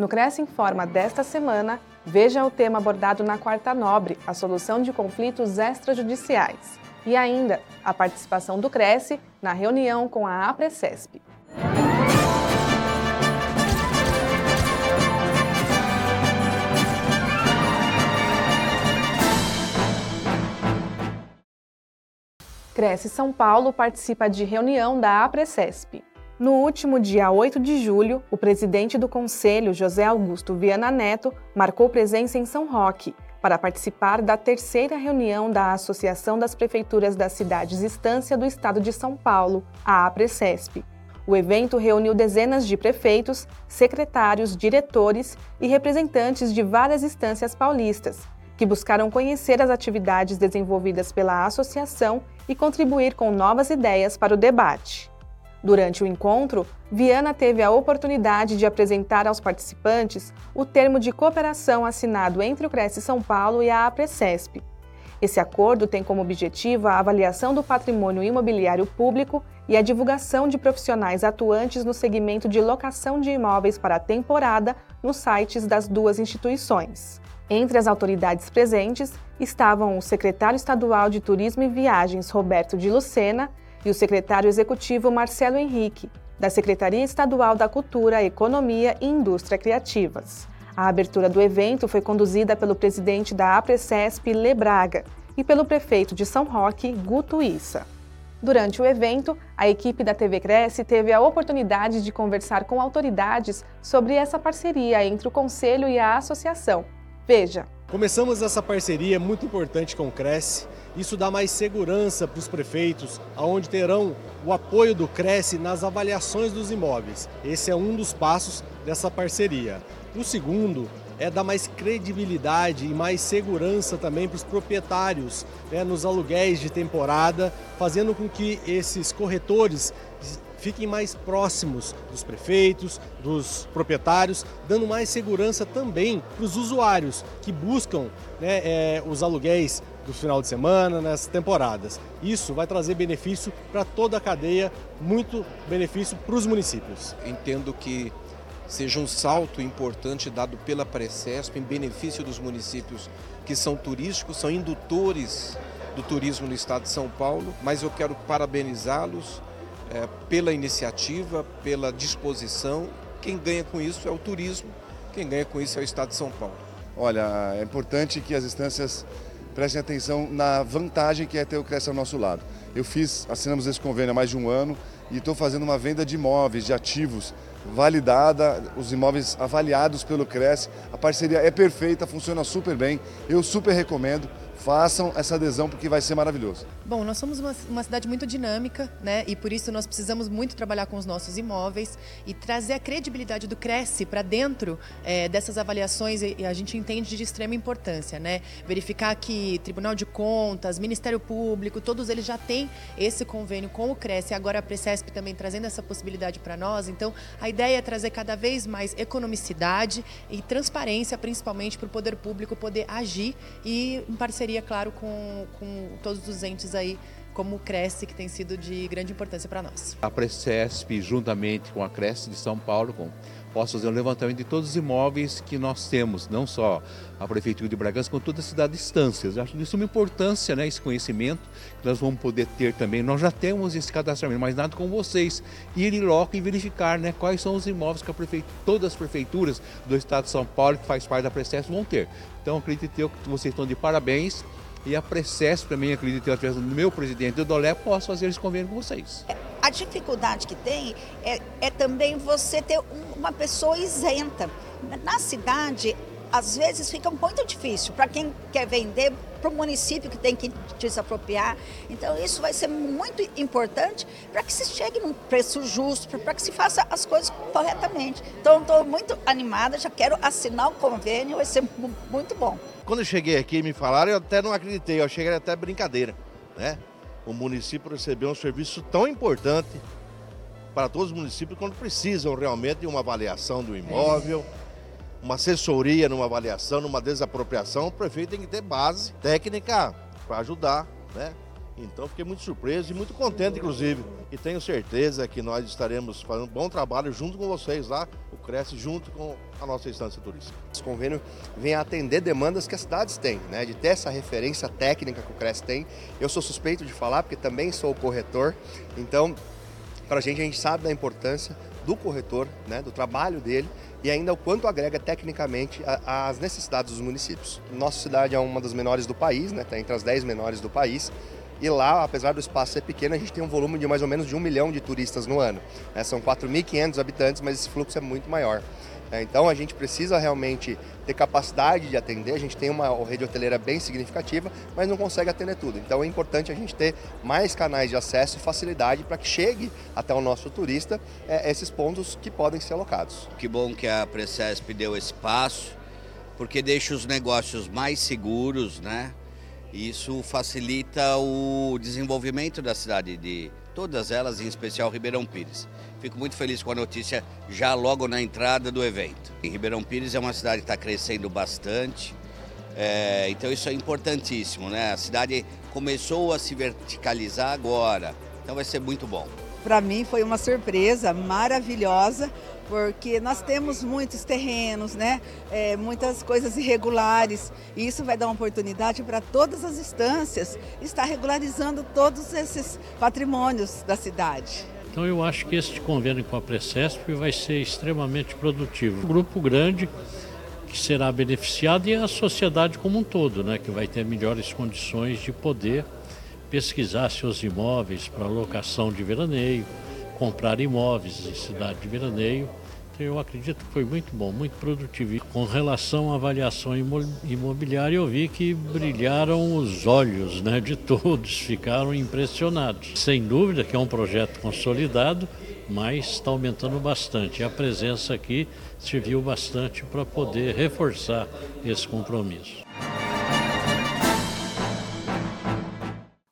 No Cresce Informa desta semana, veja o tema abordado na Quarta Nobre, a solução de conflitos extrajudiciais. E ainda, a participação do Cresce na reunião com a APRECESP. Cresce São Paulo participa de reunião da APRECESP. No último dia 8 de julho, o presidente do Conselho, José Augusto Viana Neto, marcou presença em São Roque para participar da terceira reunião da Associação das Prefeituras das Cidades Estância do Estado de São Paulo, a APRECESP. O evento reuniu dezenas de prefeitos, secretários, diretores e representantes de várias instâncias paulistas, que buscaram conhecer as atividades desenvolvidas pela associação e contribuir com novas ideias para o debate. Durante o encontro, Viana teve a oportunidade de apresentar aos participantes o termo de cooperação assinado entre o Cresce São Paulo e a APRECESP. Esse acordo tem como objetivo a avaliação do patrimônio imobiliário público e a divulgação de profissionais atuantes no segmento de locação de imóveis para a temporada nos sites das duas instituições. Entre as autoridades presentes estavam o secretário estadual de Turismo e Viagens, Roberto de Lucena, e o secretário executivo Marcelo Henrique, da Secretaria Estadual da Cultura, Economia e Indústria Criativas. A abertura do evento foi conduzida pelo presidente da APRECESP, Lebraga, e pelo prefeito de São Roque, Guto Issa. Durante o evento, a equipe da TV Cresce teve a oportunidade de conversar com autoridades sobre essa parceria entre o Conselho e a associação. Veja. Começamos essa parceria muito importante com o Cresce isso dá mais segurança para os prefeitos, aonde terão o apoio do Cresce nas avaliações dos imóveis. Esse é um dos passos dessa parceria. O segundo é dar mais credibilidade e mais segurança também para os proprietários né, nos aluguéis de temporada, fazendo com que esses corretores fiquem mais próximos dos prefeitos, dos proprietários, dando mais segurança também para os usuários que buscam né, é, os aluguéis do final de semana, nas temporadas. Isso vai trazer benefício para toda a cadeia, muito benefício para os municípios. Entendo que seja um salto importante dado pela Precesp em benefício dos municípios que são turísticos, são indutores do turismo no estado de São Paulo, mas eu quero parabenizá-los é, pela iniciativa, pela disposição. Quem ganha com isso é o turismo, quem ganha com isso é o estado de São Paulo. Olha, é importante que as instâncias prestem atenção na vantagem que é ter o Cresce ao nosso lado. Eu fiz, assinamos esse convênio há mais de um ano e estou fazendo uma venda de imóveis, de ativos, validada, os imóveis avaliados pelo Cresce. A parceria é perfeita, funciona super bem, eu super recomendo façam essa adesão porque vai ser maravilhoso. Bom, nós somos uma, uma, cidade muito dinâmica, né? E por isso nós precisamos muito trabalhar com os nossos imóveis e trazer a credibilidade do Cresce para dentro é, dessas avaliações e, a gente entende de extrema importância, né? Verificar que Tribunal de Contas, Ministério Público, todos eles já têm esse convênio com o Cresce. Agora a Precesp também trazendo essa possibilidade para nós. Então a ideia é trazer cada vez mais economicidade e transparência, principalmente para o poder público poder agir e em parceria parceria, claro, com, com todos os entes aí, como o Cresce, que tem sido de grande importância para nós. A Precesp, juntamente com a Cresce de São Paulo, com, posso fazer um levantamento de todos os imóveis que nós temos, não só a Prefeitura de Bragança, como toda a cidade de Estâncias. Eu acho de suma importância né, esse conhecimento que nós vamos poder ter também. Nós já temos esse cadastramento, mas nada com vocês. Ir em loco e verificar né, quais são os imóveis que prefeitura, todas as prefeituras do estado de São Paulo, que faz parte da Precesp, vão ter. Então acredito eu que vocês estão de parabéns e a Precesp também, acredito eu, através do meu presidente, o Dolé, posso fazer esse convênio com vocês. A dificuldade que tem é, é também você ter uma pessoa isenta. Na cidade, às vezes fica muito difícil para quem quer vender, para o município que tem que desapropriar. Então, isso vai ser muito importante para que se chegue num preço justo, para que se faça as coisas corretamente. Então, estou muito animada, já quero assinar o convênio, vai ser muito bom. Quando eu cheguei aqui me falaram, eu até não acreditei, eu era até brincadeira. Né? O município recebeu um serviço tão importante para todos os municípios quando precisam realmente de uma avaliação do imóvel. É uma assessoria numa avaliação, numa desapropriação, o prefeito tem que ter base técnica para ajudar, né? Então fiquei muito surpreso e muito contente, inclusive. E tenho certeza que nós estaremos fazendo um bom trabalho junto com vocês lá, o Cresce, junto com a nossa instância turística. Esse convênio vem a atender demandas que as cidades têm, né? De ter essa referência técnica que o Cresce tem. Eu sou suspeito de falar, porque também sou corretor. Então, para a gente, a gente sabe da importância do corretor, né, do trabalho dele e ainda o quanto agrega tecnicamente às necessidades dos municípios. Nossa cidade é uma das menores do país, né, está entre as 10 menores do país. E lá, apesar do espaço ser pequeno, a gente tem um volume de mais ou menos de um milhão de turistas no ano. Né? São 4.500 habitantes, mas esse fluxo é muito maior. É, então a gente precisa realmente ter capacidade de atender. A gente tem uma rede hoteleira bem significativa, mas não consegue atender tudo. Então é importante a gente ter mais canais de acesso e facilidade para que chegue até o nosso turista é, esses pontos que podem ser alocados. Que bom que a Precesp deu esse passo, porque deixa os negócios mais seguros, né? Isso facilita o desenvolvimento da cidade de todas elas, em especial Ribeirão Pires. Fico muito feliz com a notícia já logo na entrada do evento. Em Ribeirão Pires é uma cidade que está crescendo bastante, é, então isso é importantíssimo, né? A cidade começou a se verticalizar agora, então vai ser muito bom. Para mim foi uma surpresa maravilhosa, porque nós temos muitos terrenos, né? É, muitas coisas irregulares, e isso vai dar uma oportunidade para todas as instâncias estar regularizando todos esses patrimônios da cidade. Então eu acho que este convênio com a Precesp vai ser extremamente produtivo. Um grupo grande que será beneficiado e a sociedade como um todo, né, que vai ter melhores condições de poder pesquisar seus imóveis para locação de veraneio, comprar imóveis em cidade de veraneio eu acredito que foi muito bom, muito produtivo. Com relação à avaliação imobiliária, eu vi que brilharam os olhos né, de todos, ficaram impressionados. Sem dúvida que é um projeto consolidado, mas está aumentando bastante. A presença aqui serviu bastante para poder reforçar esse compromisso.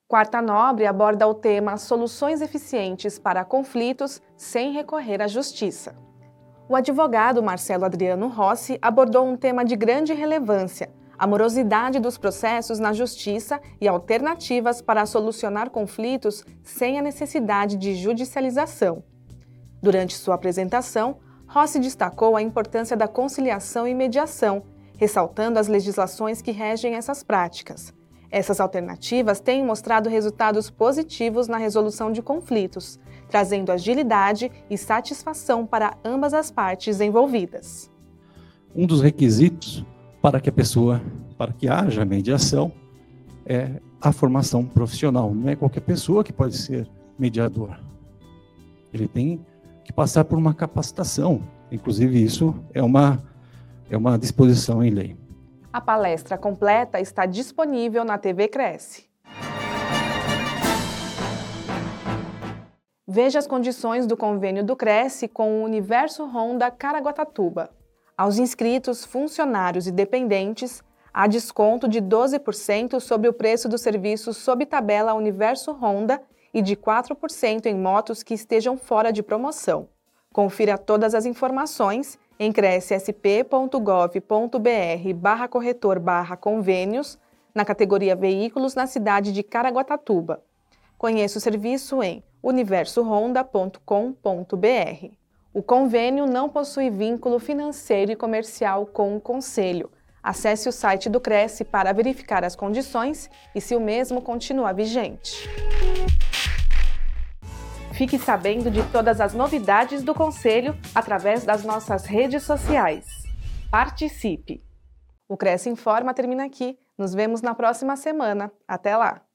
Quarta Nobre aborda o tema Soluções eficientes para conflitos sem recorrer à justiça. O advogado Marcelo Adriano Rossi abordou um tema de grande relevância: a morosidade dos processos na justiça e alternativas para solucionar conflitos sem a necessidade de judicialização. Durante sua apresentação, Rossi destacou a importância da conciliação e mediação, ressaltando as legislações que regem essas práticas. Essas alternativas têm mostrado resultados positivos na resolução de conflitos, trazendo agilidade e satisfação para ambas as partes envolvidas. Um dos requisitos para que a pessoa, para que haja mediação, é a formação profissional. Não é qualquer pessoa que pode ser mediador. Ele tem que passar por uma capacitação. Inclusive, isso é uma, é uma disposição em lei. A palestra completa está disponível na TV Cresce. Veja as condições do convênio do Cresce com o Universo Honda Caraguatatuba. Aos inscritos, funcionários e dependentes, há desconto de 12% sobre o preço do serviço sob tabela Universo Honda e de 4% em motos que estejam fora de promoção. Confira todas as informações em crescsp.gov.br barra corretor barra convênios na categoria Veículos na cidade de Caraguatatuba. Conheça o serviço em universohonda.com.br. O convênio não possui vínculo financeiro e comercial com o Conselho. Acesse o site do Cresce para verificar as condições e se o mesmo continua vigente. Fique sabendo de todas as novidades do Conselho através das nossas redes sociais. Participe! O Cresce Informa termina aqui. Nos vemos na próxima semana. Até lá!